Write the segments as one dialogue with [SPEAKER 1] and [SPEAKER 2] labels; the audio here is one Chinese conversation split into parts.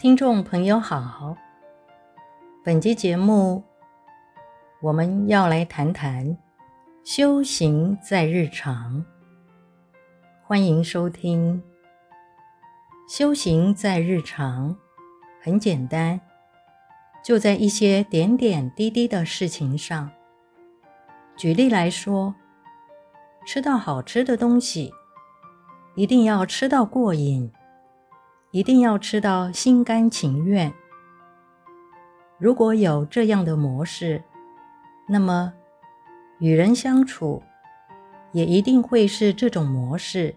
[SPEAKER 1] 听众朋友好，本集节目我们要来谈谈修行在日常。欢迎收听。修行在日常很简单，就在一些点点滴滴的事情上。举例来说，吃到好吃的东西，一定要吃到过瘾。一定要吃到心甘情愿。如果有这样的模式，那么与人相处也一定会是这种模式。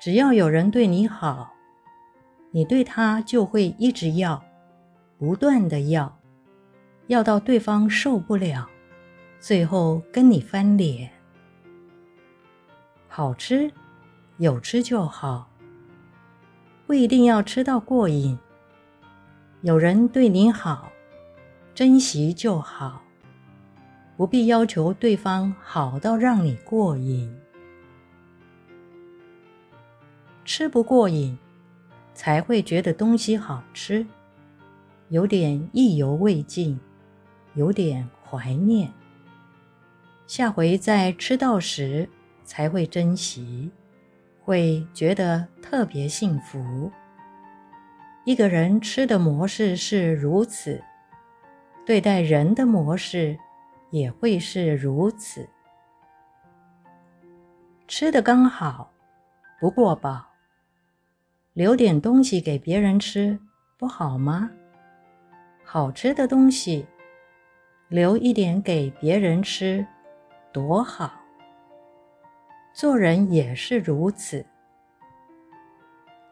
[SPEAKER 1] 只要有人对你好，你对他就会一直要，不断的要，要到对方受不了，最后跟你翻脸。好吃，有吃就好。不一定要吃到过瘾，有人对你好，珍惜就好，不必要求对方好到让你过瘾。吃不过瘾，才会觉得东西好吃，有点意犹未尽，有点怀念。下回再吃到时，才会珍惜。会觉得特别幸福。一个人吃的模式是如此，对待人的模式也会是如此。吃的刚好，不过饱，留点东西给别人吃，不好吗？好吃的东西，留一点给别人吃，多好。做人也是如此，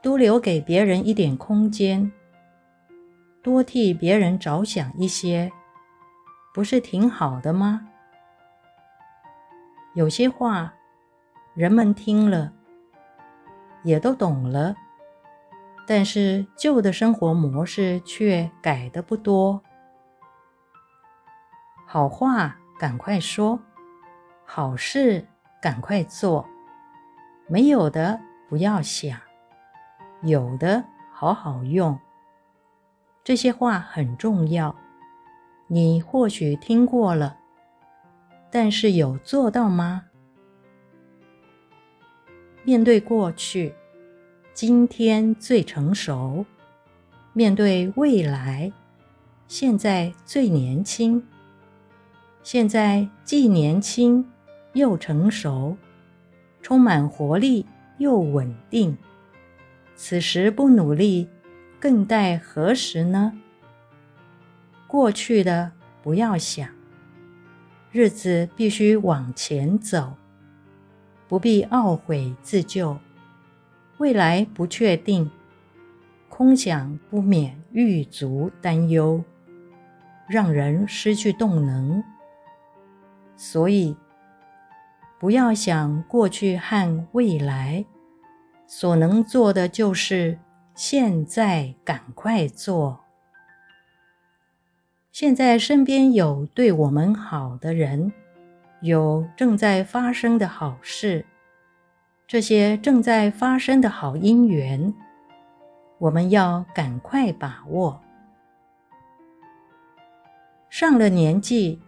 [SPEAKER 1] 多留给别人一点空间，多替别人着想一些，不是挺好的吗？有些话，人们听了，也都懂了，但是旧的生活模式却改得不多。好话赶快说，好事。赶快做，没有的不要想，有的好好用。这些话很重要，你或许听过了，但是有做到吗？面对过去，今天最成熟；面对未来，现在最年轻。现在既年轻。又成熟，充满活力又稳定。此时不努力，更待何时呢？过去的不要想，日子必须往前走，不必懊悔自救。未来不确定，空想不免欲足担忧，让人失去动能。所以。不要想过去和未来，所能做的就是现在赶快做。现在身边有对我们好的人，有正在发生的好事，这些正在发生的好因缘，我们要赶快把握。上了年纪，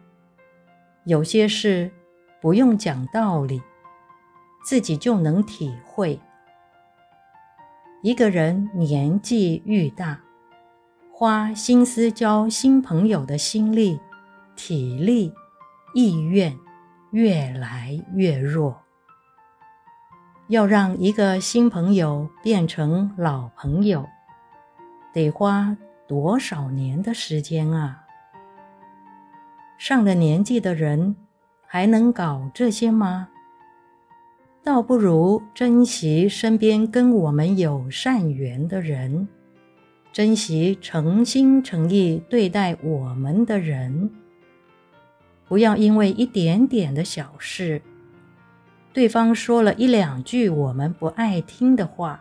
[SPEAKER 1] 有些事。不用讲道理，自己就能体会。一个人年纪愈大，花心思交新朋友的心力、体力、意愿越来越弱。要让一个新朋友变成老朋友，得花多少年的时间啊！上了年纪的人，还能搞这些吗？倒不如珍惜身边跟我们有善缘的人，珍惜诚心诚意对待我们的人。不要因为一点点的小事，对方说了一两句我们不爱听的话，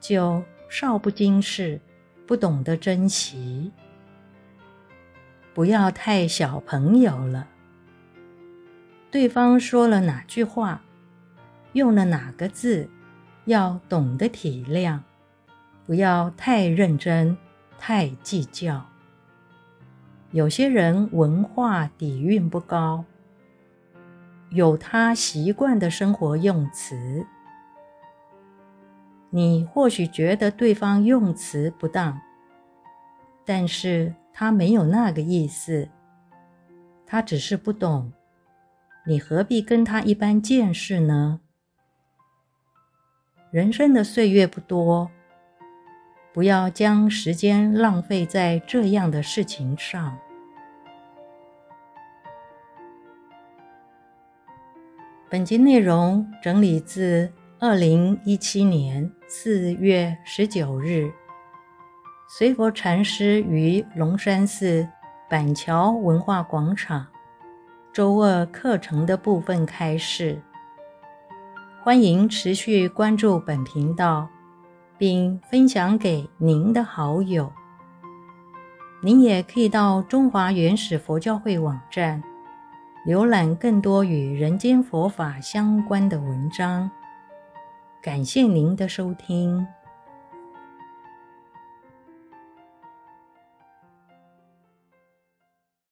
[SPEAKER 1] 就少不经事，不懂得珍惜。不要太小朋友了。对方说了哪句话，用了哪个字，要懂得体谅，不要太认真、太计较。有些人文化底蕴不高，有他习惯的生活用词。你或许觉得对方用词不当，但是他没有那个意思，他只是不懂。你何必跟他一般见识呢？人生的岁月不多。不要将时间浪费在这样的事情上。本集内容整理自二零一七年四月十九日，随佛禅师于龙山寺板桥文化广场周二课程的部分开示。欢迎持续关注本频道。并分享给您的好友。您也可以到中华原始佛教会网站浏览更多与人间佛法相关的文章。感谢您的收听。